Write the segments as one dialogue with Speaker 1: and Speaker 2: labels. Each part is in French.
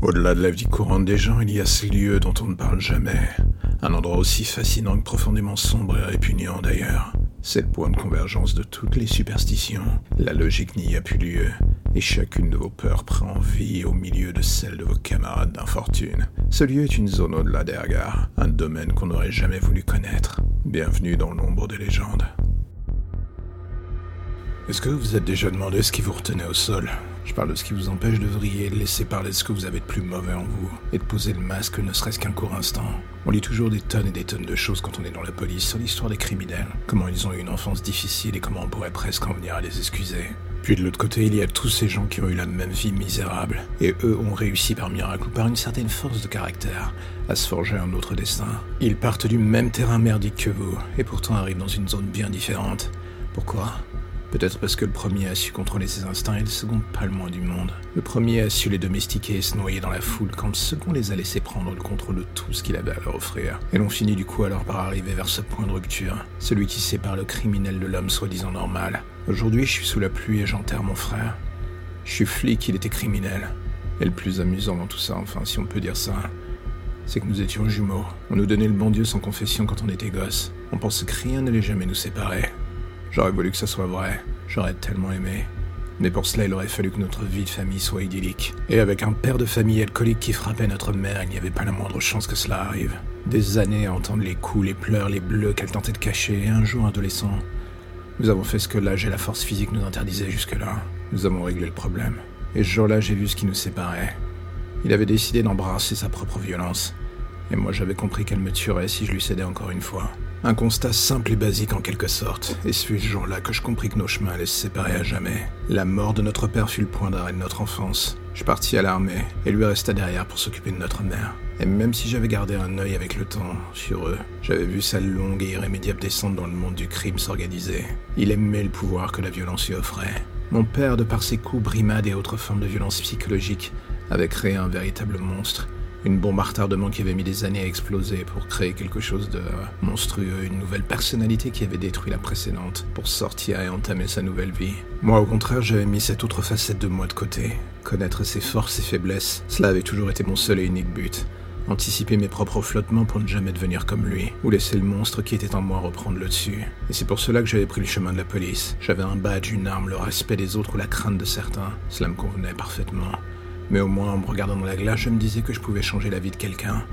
Speaker 1: Au-delà de la vie courante des gens, il y a ce lieu dont on ne parle jamais. Un endroit aussi fascinant que profondément sombre et répugnant d'ailleurs. C'est le point de convergence de toutes les superstitions. La logique n'y a plus lieu, et chacune de vos peurs prend vie au milieu de celle de vos camarades d'infortune. Ce lieu est une zone au-delà des regards, un domaine qu'on n'aurait jamais voulu connaître. Bienvenue dans l'ombre des légendes. Est-ce que vous vous êtes déjà demandé ce qui vous retenait au sol? Je parle de ce qui vous empêche de vriller, de laisser parler de ce que vous avez de plus mauvais en vous, et de poser le masque ne serait-ce qu'un court instant. On lit toujours des tonnes et des tonnes de choses quand on est dans la police sur l'histoire des criminels, comment ils ont eu une enfance difficile et comment on pourrait presque en venir à les excuser. Puis de l'autre côté, il y a tous ces gens qui ont eu la même vie misérable, et eux ont réussi par miracle ou par une certaine force de caractère à se forger un autre destin. Ils partent du même terrain merdique que vous, et pourtant arrivent dans une zone bien différente. Pourquoi? Peut-être parce que le premier a su contrôler ses instincts et le second pas le moins du monde. Le premier a su les domestiquer et se noyer dans la foule quand le second les a laissés prendre le contrôle de tout ce qu'il avait à leur offrir. Et l'on finit du coup alors par arriver vers ce point de rupture, celui qui sépare le criminel de l'homme soi-disant normal. Aujourd'hui je suis sous la pluie et j'enterre mon frère. Je suis flic, il était criminel. Et le plus amusant dans tout ça, enfin si on peut dire ça, c'est que nous étions jumeaux. On nous donnait le bon Dieu sans confession quand on était gosse. On pensait que rien n'allait jamais nous séparer. J'aurais voulu que ça soit vrai, j'aurais tellement aimé. Mais pour cela, il aurait fallu que notre vie de famille soit idyllique. Et avec un père de famille alcoolique qui frappait notre mère, il n'y avait pas la moindre chance que cela arrive. Des années à entendre les coups, les pleurs, les bleus qu'elle tentait de cacher, et un jour adolescent, nous avons fait ce que l'âge et la force physique nous interdisaient jusque-là. Nous avons réglé le problème. Et ce jour-là, j'ai vu ce qui nous séparait. Il avait décidé d'embrasser sa propre violence. Et moi, j'avais compris qu'elle me tuerait si je lui cédais encore une fois. Un constat simple et basique en quelque sorte, et ce fut ce jour-là que je compris que nos chemins allaient se séparer à jamais. La mort de notre père fut le point d'arrêt de notre enfance. Je partis à l'armée, et lui resta derrière pour s'occuper de notre mère. Et même si j'avais gardé un œil avec le temps sur eux, j'avais vu sa longue et irrémédiable descente dans le monde du crime s'organiser. Il aimait le pouvoir que la violence lui offrait. Mon père, de par ses coups, brimades et autres formes de violence psychologique, avait créé un véritable monstre une bombe à retardement qui avait mis des années à exploser pour créer quelque chose de monstrueux, une nouvelle personnalité qui avait détruit la précédente pour sortir et entamer sa nouvelle vie. Moi, au contraire, j'avais mis cette autre facette de moi de côté. Connaître ses forces et faiblesses, cela avait toujours été mon seul et unique but. Anticiper mes propres flottements pour ne jamais devenir comme lui, ou laisser le monstre qui était en moi reprendre le dessus. Et c'est pour cela que j'avais pris le chemin de la police. J'avais un badge, une arme, le respect des autres ou la crainte de certains. Cela me convenait parfaitement. Mais au moins, en me regardant dans la glace, je me disais que je pouvais changer la vie de quelqu'un.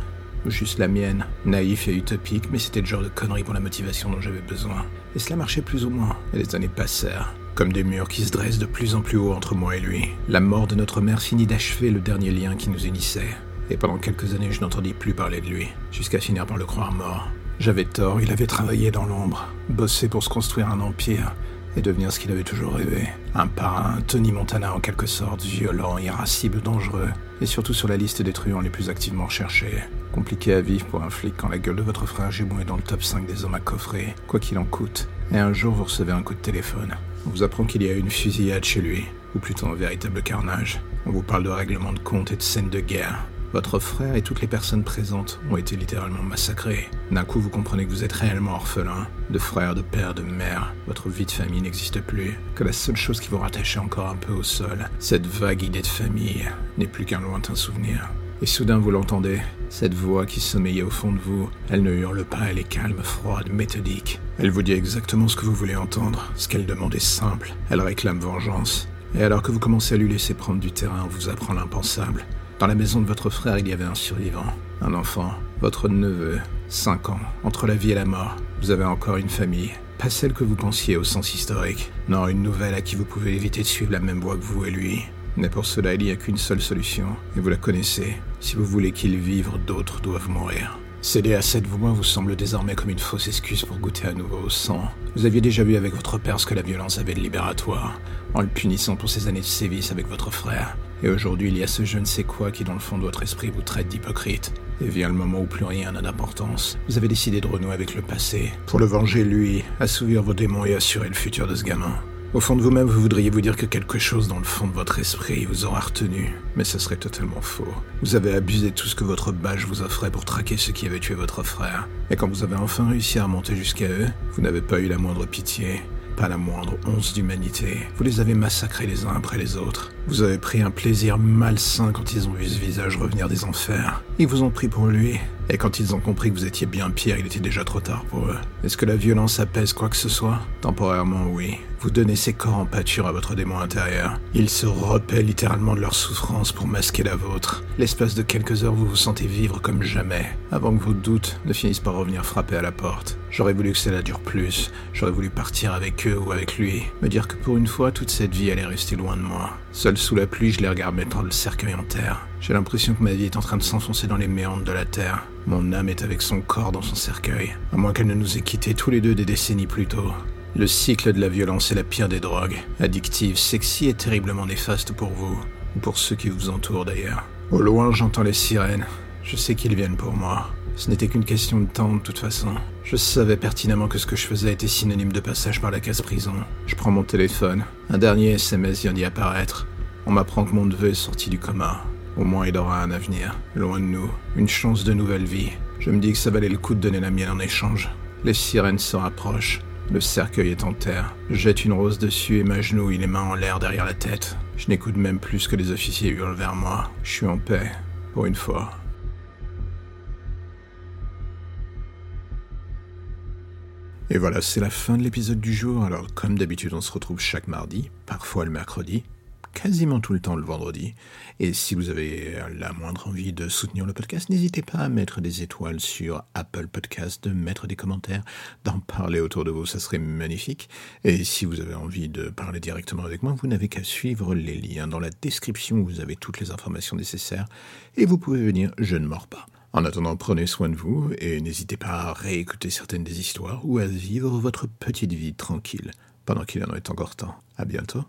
Speaker 1: Juste la mienne, naïf et utopique, mais c'était le genre de connerie pour la motivation dont j'avais besoin. Et cela marchait plus ou moins. Et les années passèrent, comme des murs qui se dressent de plus en plus haut entre moi et lui. La mort de notre mère finit d'achever le dernier lien qui nous unissait. Et pendant quelques années, je n'entendis plus parler de lui, jusqu'à finir par le croire mort. J'avais tort, il avait travaillé dans l'ombre, bossé pour se construire un empire, et devenir ce qu'il avait toujours rêvé. Un parrain, Tony Montana en quelque sorte, violent, irascible, dangereux, et surtout sur la liste des truands les plus activement recherchés. Compliqué à vivre pour un flic quand la gueule de votre frère Gémon est dans le top 5 des hommes à coffrer, quoi qu'il en coûte. Et un jour vous recevez un coup de téléphone. On vous apprend qu'il y a une fusillade chez lui, ou plutôt un véritable carnage. On vous parle de règlement de compte et de scènes de guerre. Votre frère et toutes les personnes présentes ont été littéralement massacrés. D'un coup, vous comprenez que vous êtes réellement orphelin, de frère, de père, de mère. Votre vie de famille n'existe plus. Que la seule chose qui vous rattachait encore un peu au sol, cette vague idée de famille, n'est plus qu'un lointain souvenir. Et soudain, vous l'entendez, cette voix qui sommeillait au fond de vous. Elle ne hurle pas, elle est calme, froide, méthodique. Elle vous dit exactement ce que vous voulez entendre. Ce qu'elle demande est simple. Elle réclame vengeance. Et alors que vous commencez à lui laisser prendre du terrain, on vous apprend l'impensable. Dans la maison de votre frère, il y avait un survivant, un enfant, votre neveu, 5 ans, entre la vie et la mort. Vous avez encore une famille, pas celle que vous pensiez au sens historique, non, une nouvelle à qui vous pouvez éviter de suivre la même voie que vous et lui. Mais pour cela, il n'y a qu'une seule solution, et vous la connaissez. Si vous voulez qu'il vive, d'autres doivent mourir. Céder à cette voix vous semble désormais comme une fausse excuse pour goûter à nouveau au sang. Vous aviez déjà vu avec votre père ce que la violence avait de libératoire, en le punissant pour ses années de sévice avec votre frère. Et aujourd'hui, il y a ce je ne sais quoi qui, dans le fond de votre esprit, vous traite d'hypocrite. Et vient le moment où plus rien n'a d'importance. Vous avez décidé de renouer avec le passé, pour le venger lui, assouvir vos démons et assurer le futur de ce gamin. Au fond de vous-même, vous voudriez vous dire que quelque chose dans le fond de votre esprit vous aura retenu, mais ce serait totalement faux. Vous avez abusé de tout ce que votre badge vous offrait pour traquer ceux qui avaient tué votre frère. Et quand vous avez enfin réussi à remonter jusqu'à eux, vous n'avez pas eu la moindre pitié. pas la moindre once d'humanité. Vous les avez massacrés les uns après les autres. Vous avez pris un plaisir malsain quand ils ont vu ce visage revenir des enfers. Ils vous ont pris pour lui. Et quand ils ont compris que vous étiez bien pire, il était déjà trop tard pour eux. Est-ce que la violence apaise quoi que ce soit Temporairement, oui. Vous donnez ces corps en pâture à votre démon intérieur. Ils se repaient littéralement de leur souffrance pour masquer la vôtre. L'espace de quelques heures, vous vous sentez vivre comme jamais, avant que vos doutes ne finissent par revenir frapper à la porte. J'aurais voulu que cela dure plus. J'aurais voulu partir avec eux ou avec lui. Me dire que pour une fois, toute cette vie allait rester loin de moi. Seul sous la pluie, je les regarde mettre le cercueil en terre. J'ai l'impression que ma vie est en train de s'enfoncer dans les méandres de la terre. Mon âme est avec son corps dans son cercueil, à moins qu'elle ne nous ait quittés tous les deux des décennies plus tôt. Le cycle de la violence est la pire des drogues, addictive, sexy et terriblement néfaste pour vous, ou pour ceux qui vous entourent d'ailleurs. Au loin, j'entends les sirènes. Je sais qu'ils viennent pour moi. Ce n'était qu'une question de temps de toute façon. Je savais pertinemment que ce que je faisais était synonyme de passage par la case prison. Je prends mon téléphone. Un dernier SMS vient d'y apparaître. On m'apprend que mon neveu est sorti du coma. Au moins il aura un avenir, loin de nous, une chance de nouvelle vie. Je me dis que ça valait le coup de donner la mienne en échange. Les sirènes se rapprochent. Le cercueil est en terre. Je jette une rose dessus et m'agenouille les mains en l'air derrière la tête. Je n'écoute même plus que les officiers hurlent vers moi. Je suis en paix, pour une fois. Et voilà, c'est la fin de l'épisode du jour. Alors, comme d'habitude, on se retrouve chaque mardi, parfois le mercredi, quasiment tout le temps le vendredi. Et si vous avez la moindre envie de soutenir le podcast, n'hésitez pas à mettre des étoiles sur Apple Podcast, de mettre des commentaires, d'en parler autour de vous, ça serait magnifique. Et si vous avez envie de parler directement avec moi, vous n'avez qu'à suivre les liens dans la description vous avez toutes les informations nécessaires et vous pouvez venir, je ne mords pas. En attendant, prenez soin de vous et n'hésitez pas à réécouter certaines des histoires ou à vivre votre petite vie tranquille pendant qu'il en est encore temps. À bientôt.